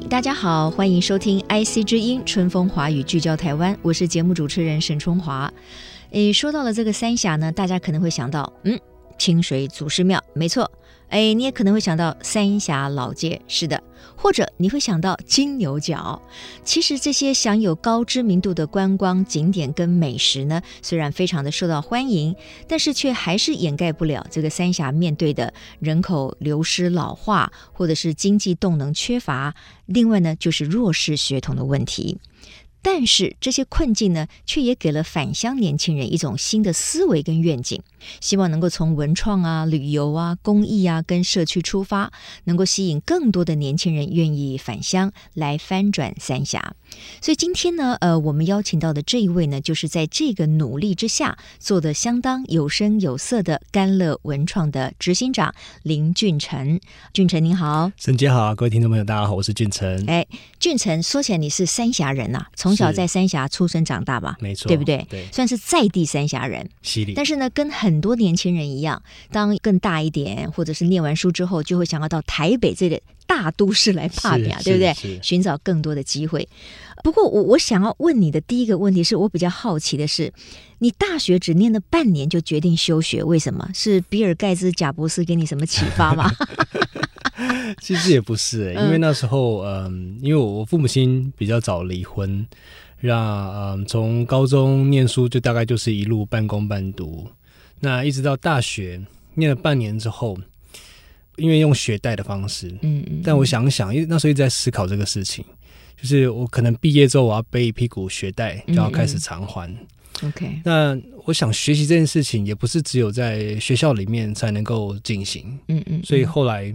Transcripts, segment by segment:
大家好，欢迎收听 IC 之音春风华语聚焦台湾，我是节目主持人沈春华。诶，说到了这个三峡呢，大家可能会想到，嗯。清水祖师庙，没错。哎，你也可能会想到三峡老街，是的。或者你会想到金牛角。其实这些享有高知名度的观光景点跟美食呢，虽然非常的受到欢迎，但是却还是掩盖不了这个三峡面对的人口流失、老化，或者是经济动能缺乏。另外呢，就是弱势学童的问题。但是这些困境呢，却也给了返乡年轻人一种新的思维跟愿景，希望能够从文创啊、旅游啊、公益啊跟社区出发，能够吸引更多的年轻人愿意返乡来翻转三峡。所以今天呢，呃，我们邀请到的这一位呢，就是在这个努力之下做的相当有声有色的甘乐文创的执行长林俊成。俊成您好，沈姐好，各位听众朋友大家好，我是俊成。哎，俊成说起来你是三峡人呐、啊，从小在三峡出生长大吧？没错，对不对？对，算是在地三峡人。犀利。但是呢，跟很多年轻人一样，当更大一点，或者是念完书之后，就会想要到台北这个大都市来打拼，对不对？寻找更多的机会。不过，我我想要问你的第一个问题是我比较好奇的是，你大学只念了半年就决定休学，为什么？是比尔盖茨、贾伯斯给你什么启发吗？其实也不是、欸，因为那时候，嗯，因为我父母亲比较早离婚。让嗯，从高中念书就大概就是一路半工半读，那一直到大学念了半年之后，因为用学贷的方式，嗯嗯，但我想想，因为那时候一直在思考这个事情，就是我可能毕业之后我要背一屁股学贷，就要开始偿还。嗯嗯 OK，那我想学习这件事情也不是只有在学校里面才能够进行，嗯嗯，所以后来。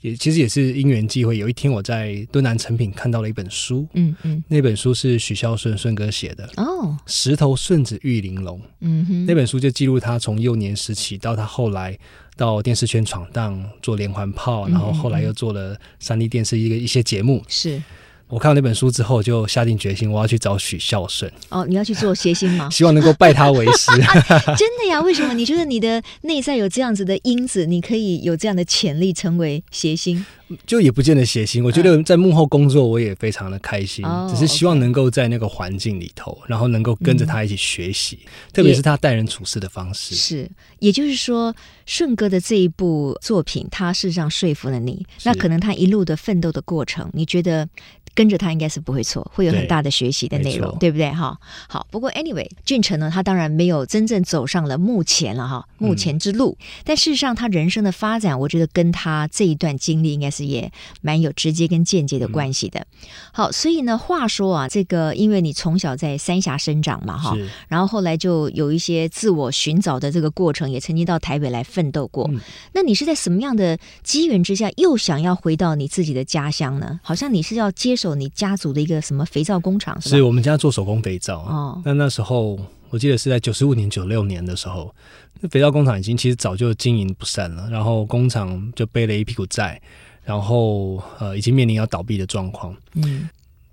也其实也是因缘际会，有一天我在敦南成品看到了一本书，嗯嗯，那本书是许孝顺顺哥写的哦，《石头顺子玉玲珑》，嗯哼，那本书就记录他从幼年时期到他后来到电视圈闯荡做连环炮，然后后来又做了三立电视一个一些节目，是。我看到那本书之后，就下定决心，我要去找许孝顺。哦，你要去做谐星吗？希望能够拜他为师。真的呀？为什么？你觉得你的内在有这样子的因子，你可以有这样的潜力成为谐星？就也不见得谐星。我觉得在幕后工作，我也非常的开心。嗯、只是希望能够在那个环境里头，然后能够跟着他一起学习，嗯、特别是他待人处事的方式。是，也就是说，顺哥的这一部作品，他事实上说服了你。那可能他一路的奋斗的过程，你觉得？跟着他应该是不会错，会有很大的学习的内容，对，对不对？哈，好。不过 anyway，俊成呢，他当然没有真正走上了目前了哈，目前之路。嗯、但事实上，他人生的发展，我觉得跟他这一段经历应该是也蛮有直接跟间接的关系的。嗯、好，所以呢，话说啊，这个因为你从小在三峡生长嘛，哈，然后后来就有一些自我寻找的这个过程，也曾经到台北来奋斗过。嗯、那你是在什么样的机缘之下，又想要回到你自己的家乡呢？好像你是要接手你家族的一个什么肥皂工厂？是我们家做手工肥皂。哦，那那时候我记得是在九十五年、九六年的时候，那肥皂工厂已经其实早就经营不善了，然后工厂就背了一屁股债，然后呃，已经面临要倒闭的状况。嗯，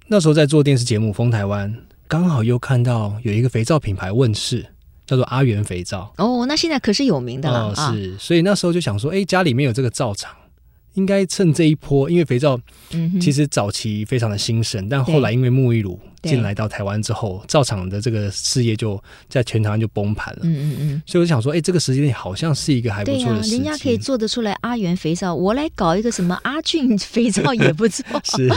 那时候在做电视节目《风台湾》，刚好又看到有一个肥皂品牌问世，叫做阿元肥皂。哦，那现在可是有名的了。哦，是，所以那时候就想说，哎，家里面有这个皂厂。应该趁这一波，因为肥皂其实早期非常的兴盛，嗯、但后来因为沐浴乳进来到台湾之后，造厂的这个事业就在全台湾就崩盘了。嗯嗯嗯。所以我就想说，哎、欸，这个时间点好像是一个还不错的时机。人家可以做得出来阿元肥皂，我来搞一个什么阿俊肥皂也不错。是，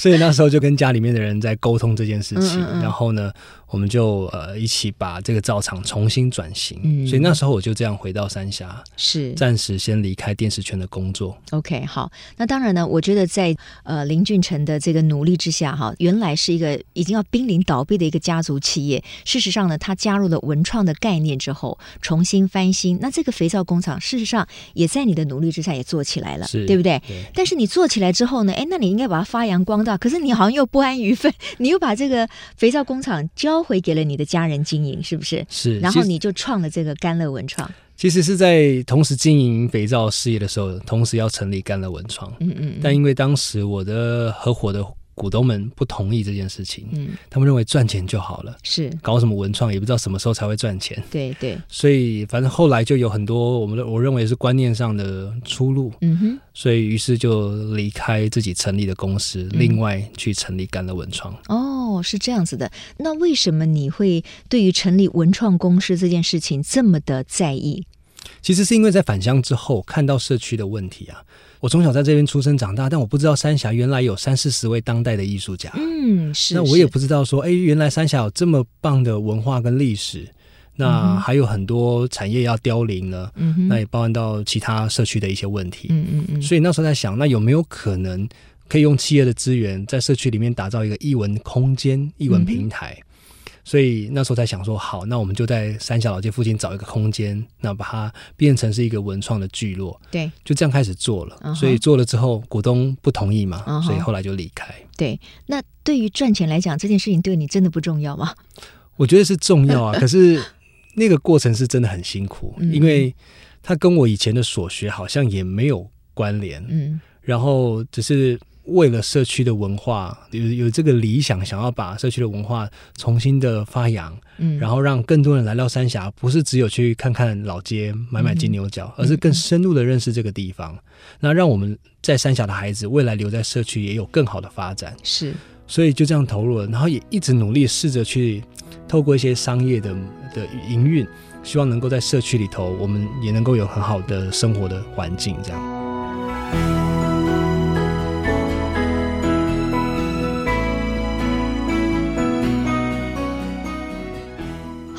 所以那时候就跟家里面的人在沟通这件事情，嗯嗯嗯，然后呢，我们就呃一起把这个造厂重新转型。嗯，所以那时候我就这样回到三峡，是暂时先离开电视圈的工作。OK，好，那当然呢，我觉得在呃林俊成的这个努力之下，哈，原来是一个已已经要濒临倒闭的一个家族企业。事实上呢，他加入了文创的概念之后，重新翻新。那这个肥皂工厂，事实上也在你的努力之下也做起来了，对不对？对。但是你做起来之后呢，哎，那你应该把它发扬光大。可是你好像又不安于分，你又把这个肥皂工厂交回给了你的家人经营，是不是？是。然后你就创了这个甘乐文创。其实是在同时经营肥皂事业的时候，同时要成立甘乐文创。嗯，嗯嗯。但因为当时我的合伙的股东们不同意这件事情，嗯，他们认为赚钱就好了，是搞什么文创也不知道什么时候才会赚钱。对对。所以反正后来就有很多我们的我认为是观念上的出路。嗯哼。所以于是就离开自己成立的公司，嗯、另外去成立干乐文创。哦，是这样子的。那为什么你会对于成立文创公司这件事情这么的在意？其实是因为在返乡之后看到社区的问题啊。我从小在这边出生长大，但我不知道三峡原来有三四十位当代的艺术家。嗯，是。那我也不知道说，哎，原来三峡有这么棒的文化跟历史。那还有很多产业要凋零呢。嗯。那也包含到其他社区的一些问题。嗯嗯嗯。所以那时候在想，那有没有可能可以用企业的资源，在社区里面打造一个艺文空间、艺文平台？嗯所以那时候才想说，好，那我们就在三峡老街附近找一个空间，那把它变成是一个文创的聚落。对，就这样开始做了。Uh -huh. 所以做了之后，股东不同意嘛，uh -huh. 所以后来就离开。对，那对于赚钱来讲，这件事情对你真的不重要吗？我觉得是重要啊，可是那个过程是真的很辛苦，因为它跟我以前的所学好像也没有关联。嗯，然后只是。为了社区的文化，有有这个理想，想要把社区的文化重新的发扬，嗯，然后让更多人来到三峡，不是只有去看看老街买买金牛角，嗯，而是更深入的认识这个地方，嗯。那让我们在三峡的孩子未来留在社区也有更好的发展。是，所以就这样投入了，然后也一直努力试着去透过一些商业的的营运，希望能够在社区里头，我们也能够有很好的生活的环境，这样。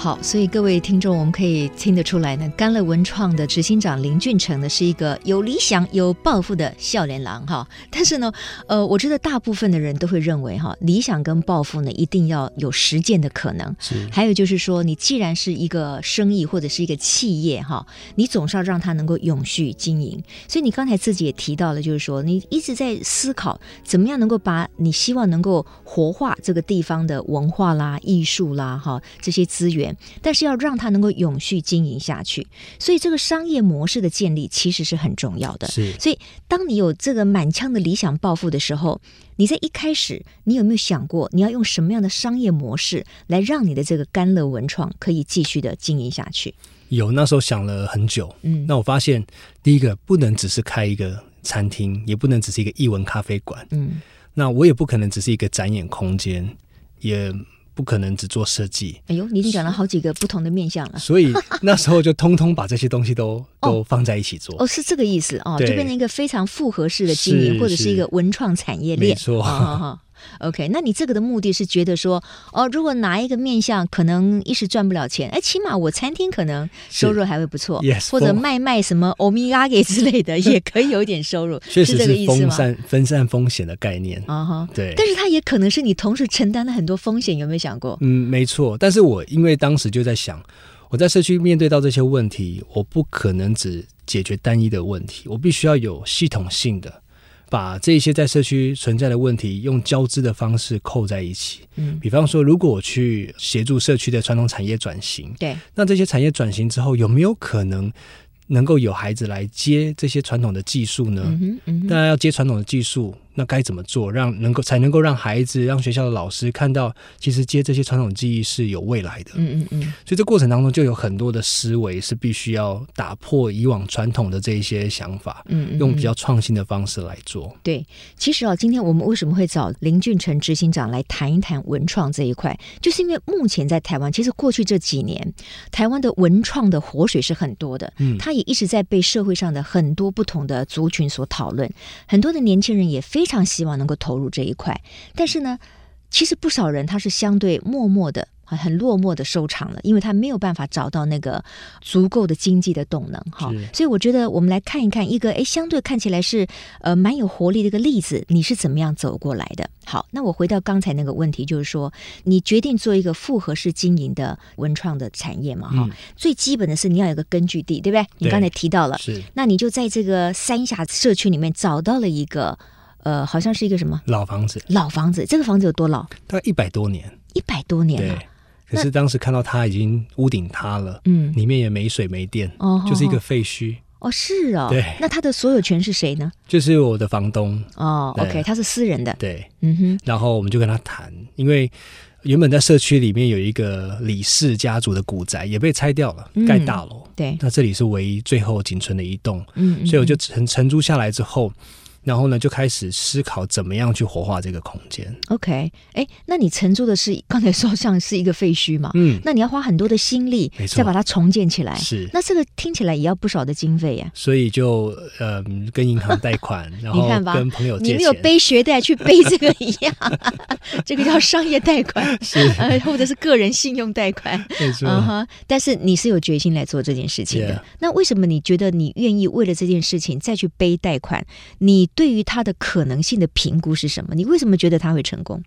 好，所以各位听众，我们可以听得出来呢，甘乐文创的执行长林俊成呢，是一个有理想、有抱负的笑脸郎哈。但是呢，呃，我觉得大部分的人都会认为哈，理想跟抱负呢，一定要有实践的可能。是。还有就是说，你既然是一个生意或者是一个企业哈，你总是要让它能够永续经营。所以你刚才自己也提到了，就是说你一直在思考怎么样能够把你希望能够活化这个地方的文化啦、艺术啦哈这些资源。但是要让它能够永续经营下去，所以这个商业模式的建立其实是很重要的。是，所以当你有这个满腔的理想抱负的时候，你在一开始，你有没有想过你要用什么样的商业模式来让你的这个甘乐文创可以继续的经营下去？有，那时候想了很久。嗯，那我发现第一个不能只是开一个餐厅，也不能只是一个艺文咖啡馆。嗯，那我也不可能只是一个展演空间，也。不可能只做设计。哎呦，你已经讲了好几个不同的面向了。所以 那时候就通通把这些东西都都放在一起做。哦，是这个意思哦，就变成一个非常复合式的经营，或者是一个文创产业链。没错。哦哦 OK，那你这个的目的是觉得说，哦，如果拿一个面向可能一时赚不了钱，哎，起码我餐厅可能收入还会不错，yes, 或者卖卖什么欧米伽给之类的，也可以有一点收入，确实是这个意思吗？分散分散风险的概念啊哈，uh -huh, 对。但是它也可能是你同时承担了很多风险，有没有想过？嗯，没错。但是我因为当时就在想，我在社区面对到这些问题，我不可能只解决单一的问题，我必须要有系统性的。把这些在社区存在的问题用交织的方式扣在一起。嗯，比方说，如果我去协助社区的传统产业转型，对，那这些产业转型之后，有没有可能能够有孩子来接这些传统的技术呢？嗯，嗯，当然要接传统的技术。那该怎么做，让能够才能够让孩子、让学校的老师看到，其实接这些传统技艺是有未来的。嗯嗯嗯。所以这过程当中就有很多的思维是必须要打破以往传统的这一些想法，嗯，嗯，嗯，用比较创新的方式来做。对，其实啊，今天我们为什么会找林俊成执行长来谈一谈文创这一块，就是因为目前在台湾，其实过去这几年，台湾的文创的活水是很多的，嗯，它也一直在被社会上的很多不同的族群所讨论，很多的年轻人也非。非常希望能够投入这一块，但是呢，其实不少人他是相对默默的，很很落寞的收场了，因为他没有办法找到那个足够的经济的动能哈。所以我觉得我们来看一看一个哎，相对看起来是呃蛮有活力的一个例子，你是怎么样走过来的？好，那我回到刚才那个问题，就是说你决定做一个复合式经营的文创的产业嘛哈、嗯？最基本的是你要有个根据地，对不对？你刚才提到了，是，那你就在这个三峡社区里面找到了一个呃，好像是一个什么老房子？老房子，这个房子有多老？大概一百多年，一百多年了。可是当时看到它已经屋顶塌了，嗯，里面也没水没电，哦，就是一个废墟。哦，是哦，对。那它的所有权是谁呢？就是我的房东。哦，OK，他是私人的。对，嗯哼。然后我们就跟他谈，因为原本在社区里面有一个李氏家族的古宅，也被拆掉了，盖大楼。嗯，对。那这里是唯一最后仅存的一栋，嗯，所以我就承承租下来之后。然后呢，就开始思考怎么样去活化这个空间。OK，哎，那你承租的是刚才说像是一个废墟嘛？嗯，那你要花很多的心力，再把它重建起来。是，那这个听起来也要不少的经费呀。所以就呃跟银行贷款，然后跟朋友借钱。你没有背学贷去背这个一样，这个叫商业贷款，是呃或者是个人信用贷款。没错。嗯哼，但是你是有决心来做这件事情的。那为什么你觉得你愿意为了这件事情再去背贷款？你？对于它的可能性的评估是什么？你为什么觉得它会成功？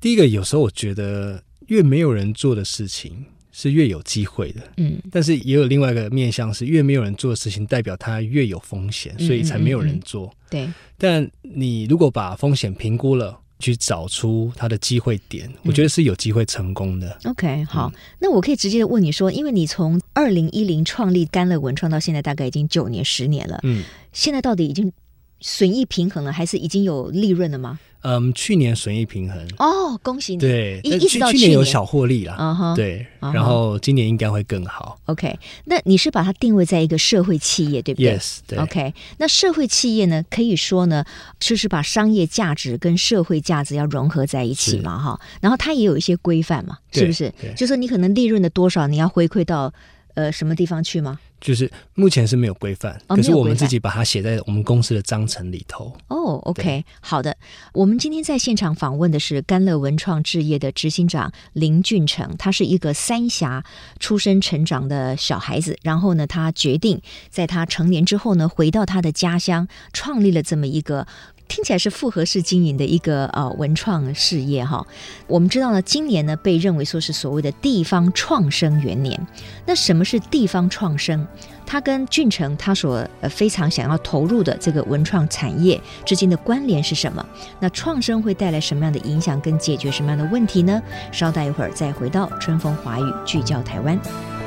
第一个，有时候我觉得越没有人做的事情是越有机会的，嗯。但是也有另外一个面向是，越没有人做的事情，代表它越有风险，所以才没有人做。嗯嗯嗯对。但你如果把风险评估了，去找出它的机会点，我觉得是有机会成功的。嗯、OK，好、嗯，那我可以直接问你说，因为你从二零一零创立甘乐文创到现在，大概已经九年、十年了，嗯，现在到底已经。损益平衡了，还是已经有利润了吗？嗯，去年损益平衡哦，恭喜你！对，一一直到去年有小获利了，嗯哼，对，uh -huh. 然后今年应该会更好。OK，那你是把它定位在一个社会企业，对不对？Yes，对。OK，那社会企业呢，可以说呢，就是把商业价值跟社会价值要融合在一起嘛，哈。然后它也有一些规范嘛，是不是？就是说你可能利润的多少，你要回馈到呃什么地方去吗？就是目前是没有规范，哦，可是我们自己把它写在我们公司的章程里头。哦，OK，好的。我们今天在现场访问的是甘乐文创置业的执行长林俊成，他是一个三峡出生成长的小孩子，然后呢，他决定在他成年之后呢，回到他的家乡，创立了这么一个。听起来是复合式经营的一个呃文创事业哈，我们知道呢，今年呢被认为说是所谓的地方创生元年。那什么是地方创生？它跟俊成他所呃非常想要投入的这个文创产业之间的关联是什么？那创生会带来什么样的影响？跟解决什么样的问题呢？稍待一会儿再回到春风华语聚焦台湾。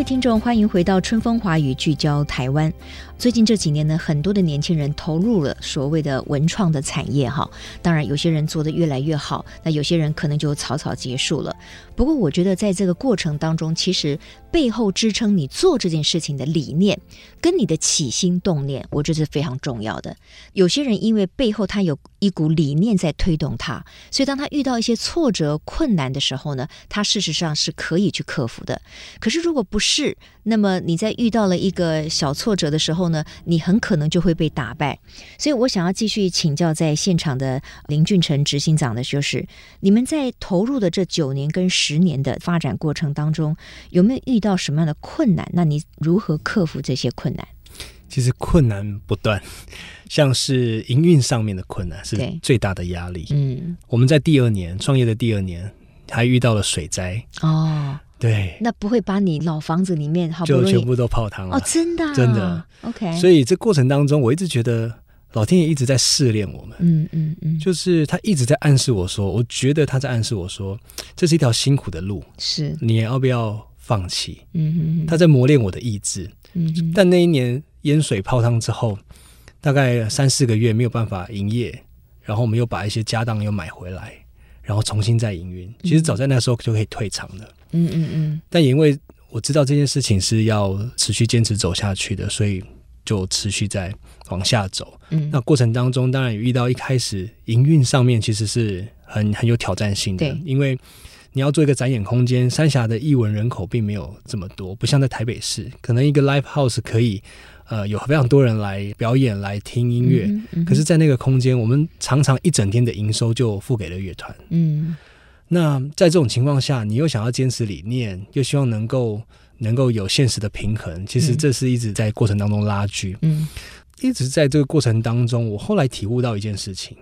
各位听众，欢迎回到春风华语聚焦台湾。最近这几年呢，很多的年轻人投入了所谓的文创的产业哈。当然，有些人做得越来越好，那有些人可能就草草结束了。不过，我觉得在这个过程当中，其实背后支撑你做这件事情的理念，跟你的起心动念，我觉得是非常重要的。有些人因为背后他有一股理念在推动他，所以当他遇到一些挫折困难的时候呢，他事实上是可以去克服的。可是如果不是，那么你在遇到了一个小挫折的时候呢，你很可能就会被打败。所以我想要继续请教在现场的林俊成执行长的就是，你们在投入的这九年跟十年的发展过程当中，有没有遇到什么样的困难？那你如何克服这些困难？其实困难不断，像是营运上面的困难是最大的压力。嗯，我们在第二年创业的第二年，还遇到了水灾哦。对，那不会把你老房子里面好不就全部都泡汤了哦？真的、啊，真的。OK，所以这过程当中，我一直觉得老天爷一直在试炼我们。嗯嗯嗯，就是他一直在暗示我说，我觉得他在暗示我说，这是一条辛苦的路，是你要不要放弃？嗯嗯，他在磨练我的意志。嗯，但那一年淹水泡汤之后，大概三四个月没有办法营业，然后我们又把一些家当又买回来，然后重新再营运。其实早在那时候就可以退场了。嗯嗯嗯嗯，但也因为我知道这件事情是要持续坚持走下去的，所以就持续在往下走。嗯，那过程当中当然有遇到一开始营运上面其实是很很有挑战性的，对，因为你要做一个展演空间，三峡的艺文人口并没有这么多，不像在台北市，可能一个 live house 可以呃有非常多人来表演来听音乐，嗯嗯、可是，在那个空间，我们常常一整天的营收就付给了乐团。嗯，那在这种情况下，你又想要坚持理念，又希望能够能够有现实的平衡，其实这是一直在过程当中拉锯。嗯，一直在这个过程当中，我后来体悟到一件事情。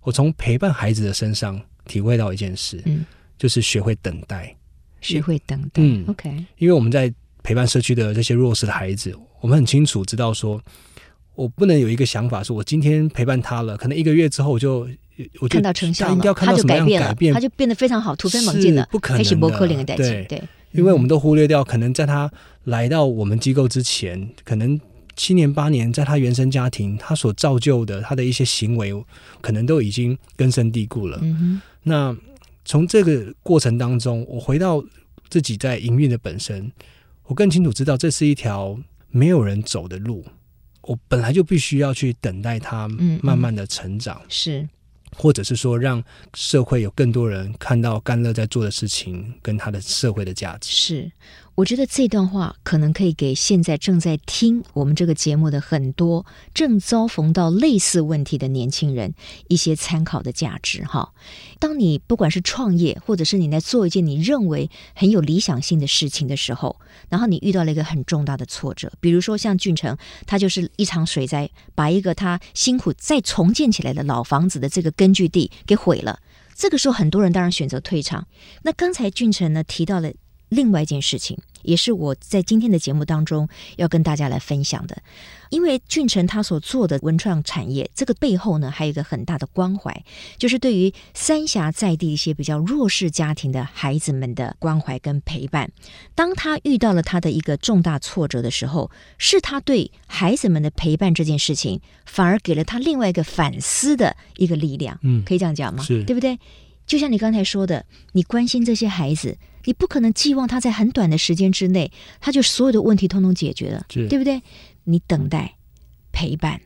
我从陪伴孩子的身上体会到一件事，嗯，就是学会等待，学会等待。嗯，OK。因为我们在陪伴社区的这些弱势的孩子，我们很清楚知道说，我不能有一个想法，说我今天陪伴他了，可能一个月之后我就我就看到成效了，应该要看到什么样的改变，他就变得非常好，突飞猛进的，不可能的。对对，因为我们都忽略掉，可能在他来到我们机构之前，可能。七年八年，在他原生家庭，他所造就的他的一些行为，可能都已经根深蒂固了。那从这个过程当中，我回到自己在营运的本身，我更清楚知道这是一条没有人走的路。我本来就必须要去等待他慢慢的成长，嗯嗯，是，或者是说让社会有更多人看到甘乐在做的事情跟他的社会的价值是。我觉得这段话可能可以给现在正在听我们这个节目的很多正遭逢到类似问题的年轻人一些参考的价值哈。当你不管是创业，或者是你在做一件你认为很有理想性的事情的时候，然后你遇到了一个很重大的挫折，比如说像俊成，他就是一场水灾，把一个他辛苦再重建起来的老房子的这个根据地给毁了。这个时候，很多人当然选择退场。那刚才俊成呢提到了。另外一件事情，也是我在今天的节目当中要跟大家来分享的，因为俊成他所做的文创产业，这个背后呢，还有一个很大的关怀，就是对于三峡在地一些比较弱势家庭的孩子们的关怀跟陪伴。当他遇到了他的一个重大挫折的时候，是他对孩子们的陪伴这件事情，反而给了他另外一个反思的一个力量。嗯，可以这样讲吗？是，对不对？就像你刚才说的，你关心这些孩子。你不可能寄望他在很短的时间之内，他就所有的问题通通解决了，对不对？你等待、陪伴，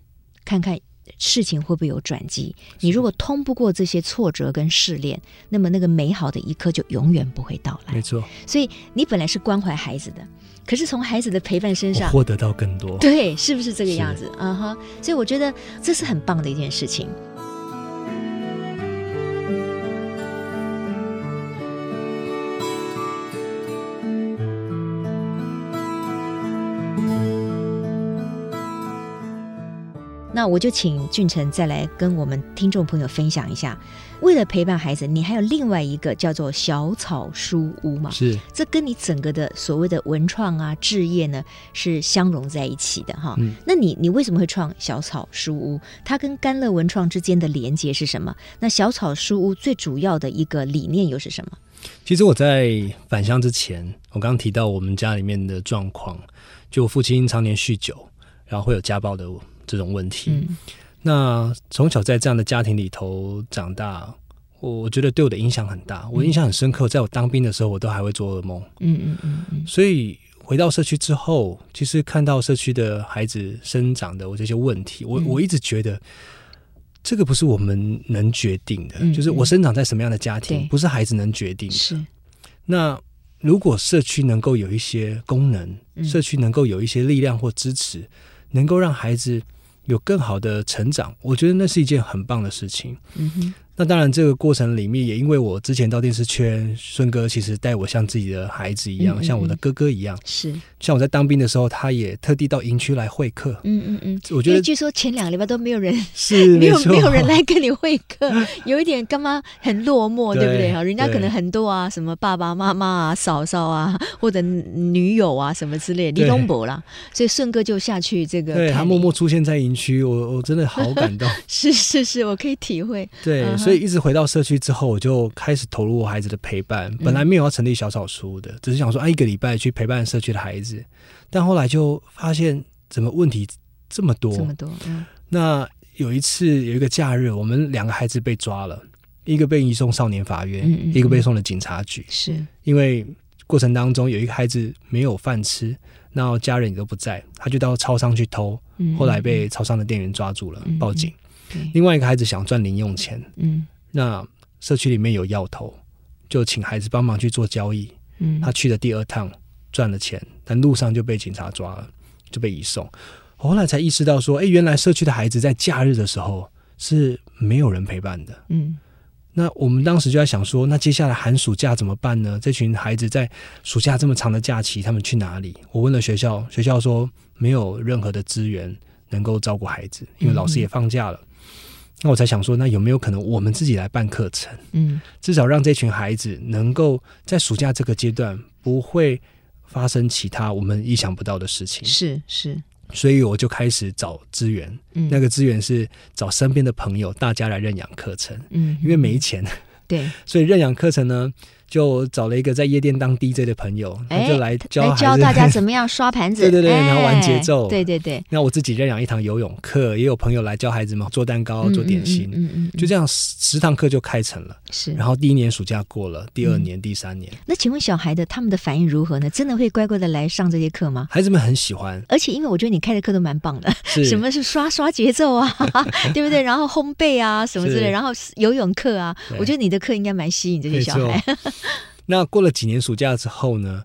看看事情会不会有转机。你如果通不过这些挫折跟试炼，那么那个美好的一刻就永远不会到来。没错。所以你本来是关怀孩子的，可是从孩子的陪伴身上获得到更多，对，是不是这个样子？啊哈。Uh 所以我觉得这是很棒的一件事情。那我就请俊成再来跟我们听众朋友分享一下，为了陪伴孩子，你还有另外一个叫做小草书屋嘛？是，这跟你整个的所谓的文创啊、置业呢是相融在一起的哈。嗯，那你你为什么会创小草书屋？它跟甘乐文创之间的连接是什么？那小草书屋最主要的一个理念又是什么？其实我在返乡之前，我刚刚提到我们家里面的状况，就我父亲常年酗酒，然后会有家暴的。这种问题，嗯、那从小在这样的家庭里头长大，我我觉得对我的影响很大。我印象很深刻，在我当兵的时候，我都还会做噩梦。嗯嗯嗯嗯。所以回到社区之后，其实看到社区的孩子生长的我这些问题，我我一直觉得这个不是我们能决定的。嗯、就是我生长在什么样的家庭，不是孩子能决定的。是。那如果社区能够有一些功能，社区能够有一些力量或支持，能够让孩子。有更好的成长，我觉得那是一件很棒的事情。嗯。那当然，这个过程里面也因为我之前到电视圈，顺哥其实带我像自己的孩子一样，嗯嗯嗯，像我的哥哥一样。是，像我在当兵的时候，他也特地到营区来会客。嗯嗯嗯，我觉得据说前两个礼拜都没有人是 没有没有人来跟你会客，有一点干嘛很落寞，对，不对？哈，人家可能很多啊，什么爸爸妈妈啊、嫂嫂啊，或者女友啊什么之类李东博啦。所以顺哥就下去这个，对他默默出现在营区，我我真的好感动。是是是，我可以体会。对。Uh 所以一直回到社区之后，我就开始投入我孩子的陪伴。本来没有要成立小草书的，嗯、只是想说，啊，一个礼拜去陪伴社区的孩子。但后来就发现，怎么问题这么多？这么多。嗯、那有一次有一个假日，我们两个孩子被抓了，一个被移送少年法院，嗯嗯嗯一个被送了警察局。是因为过程当中有一个孩子没有饭吃，然后家人也都不在，他就到超商去偷，后来被超商的店员抓住了，报警。另外一个孩子想赚零用钱，嗯，那社区里面有药头，就请孩子帮忙去做交易。嗯，他去的第二趟赚了钱，但路上就被警察抓了，就被移送。后来才意识到说，哎，原来社区的孩子在假日的时候是没有人陪伴的。嗯，那我们当时就在想说，那接下来寒暑假怎么办呢？这群孩子在暑假这么长的假期，他们去哪里？我问了学校，学校说没有任何的资源能够照顾孩子，因为老师也放假了。嗯、那我才想说，那有没有可能我们自己来办课程？嗯，至少让这群孩子能够在暑假这个阶段不会发生其他我们意想不到的事情。是是。所以我就开始找资源，嗯，那个资源是找身边的朋友，大家来认养课程，嗯，因为没钱，对，所以认养课程呢。就找了一个在夜店当 DJ 的朋友，他就来教来教大家怎么样 刷盘子，对对对，然后玩节奏，对对对。那我自己认养一堂游泳课，也有朋友来教孩子们做蛋糕、做点心，嗯嗯，就这样十堂课就开成了。是，然后第一年暑假过了，第二年、第三年。那请问小孩的他们的反应如何呢？真的会乖乖的来上这些课吗？孩子们很喜欢，而且因为我觉得你开的课都蛮棒的，什么是刷刷节奏啊，对不对？然后烘焙啊什么之类，然后游泳课啊，我觉得你的课应该蛮吸引这些小孩。那过了几年暑假之后呢，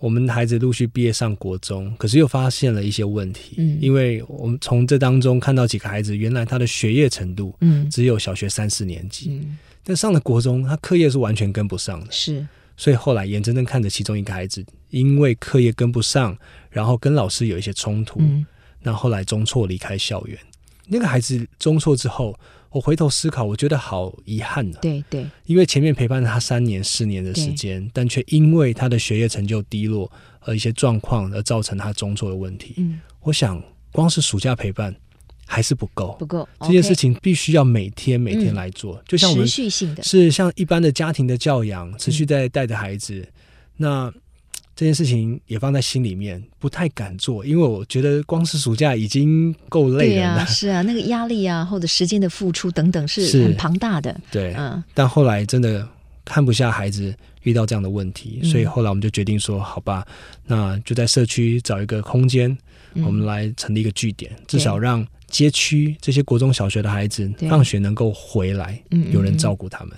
我们孩子陆续毕业上国中，可是又发现了一些问题。嗯，因为我们从这当中看到几个孩子，原来他的学业程度，嗯，只有小学三四年级，嗯，但上了国中，他课业是完全跟不上的。是，所以后来眼睁睁看着其中一个孩子，因为课业跟不上，然后跟老师有一些冲突，嗯，那后来中辍离开校园。那个孩子中辍之后。我回头思考，我觉得好遗憾呢、啊。对对，因为前面陪伴了他三年、四年的时间，但却因为他的学业成就低落和一些状况而造成他中辍的问题。嗯，我想光是暑假陪伴还是不够，不够。这件事情必须要每天每天来做，嗯、就像我们持续性的，是像一般的家庭的教养，持续在带着孩子。嗯、那。这件事情也放在心里面，不太敢做，因为我觉得光是暑假已经够累了。对啊，是啊，那个压力啊，或者时间的付出等等，是很庞大的。对，嗯。但后来真的看不下孩子遇到这样的问题，所以后来我们就决定说，好吧，那就在社区找一个空间，嗯、我们来成立一个据点，至少让街区这些国中小学的孩子放学能够回来，有人照顾他们。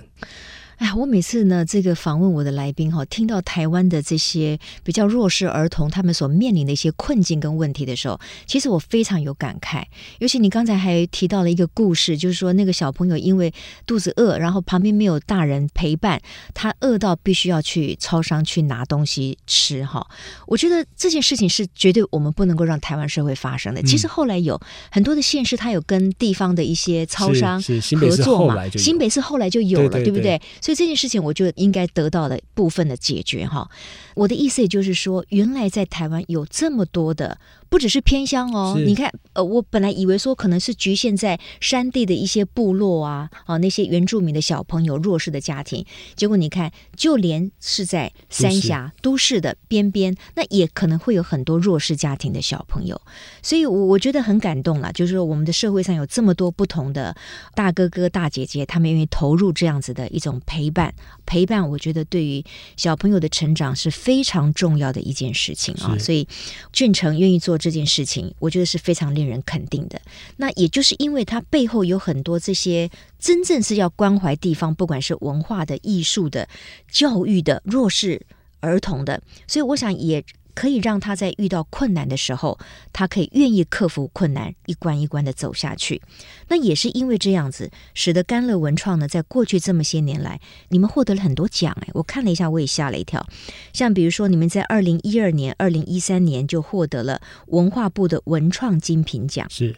哎，我每次呢，这个访问我的来宾哈，听到台湾的这些比较弱势儿童他们所面临的一些困境跟问题的时候，其实我非常有感慨。尤其你刚才还提到了一个故事，就是说那个小朋友因为肚子饿，然后旁边没有大人陪伴，他饿到必须要去超商去拿东西吃哈。我觉得这件事情是绝对我们不能够让台湾社会发生的。嗯、其实后来有很多的县市，他有跟地方的一些超商合作嘛，新北市后来就有了，对，不，对，对不对？这件事情，我就应该得到了部分的解决哈。我的意思也就是说，原来在台湾有这么多的。不只是偏乡哦，你看，呃，我本来以为说可能是局限在山地的一些部落啊，啊，那些原住民的小朋友、弱势的家庭，结果你看，就连是在三峡都市的边边，那也可能会有很多弱势家庭的小朋友，所以我我觉得很感动了，就是说我们的社会上有这么多不同的大哥哥、大姐姐，他们愿意投入这样子的一种陪伴，陪伴，我觉得对于小朋友的成长是非常重要的一件事情啊，所以俊成愿意做。这件事情，我觉得是非常令人肯定的。那也就是因为它背后有很多这些真正是要关怀地方，不管是文化的、艺术的、教育的、弱势儿童的，所以我想也。可以让他在遇到困难的时候，他可以愿意克服困难，一关一关的走下去。那也是因为这样子，使得甘乐文创呢，在过去这么些年来，你们获得了很多奖。哎，我看了一下，我也吓了一跳。像比如说，你们在二零一二年、二零一三年就获得了文化部的文创精品奖。是。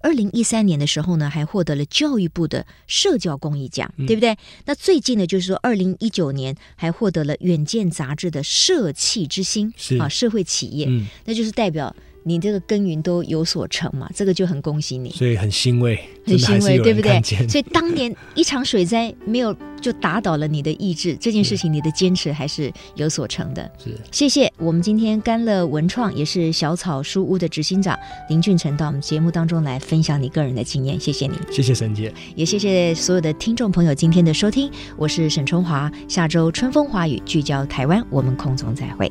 二零一三年的时候呢，还获得了教育部的社教公益奖，对不对？嗯、那最近呢，就是说二零一九年还获得了《远见》杂志的社企之星，啊，社会企业，嗯、那就是代表。你这个耕耘都有所成嘛，这个就很恭喜你，所以很欣慰，很欣慰，对不对？所以当年一场水灾没有就打倒了你的意志，这件事情你的坚持还是有所成的。是，谢谢我们今天甘乐文创也是小草书屋的执行长林俊成到我们节目当中来分享你个人的经验，谢谢你，谢谢沈姐，也谢谢所有的听众朋友今天的收听，我是沈春华，下周春风华语聚焦台湾，我们空中再会。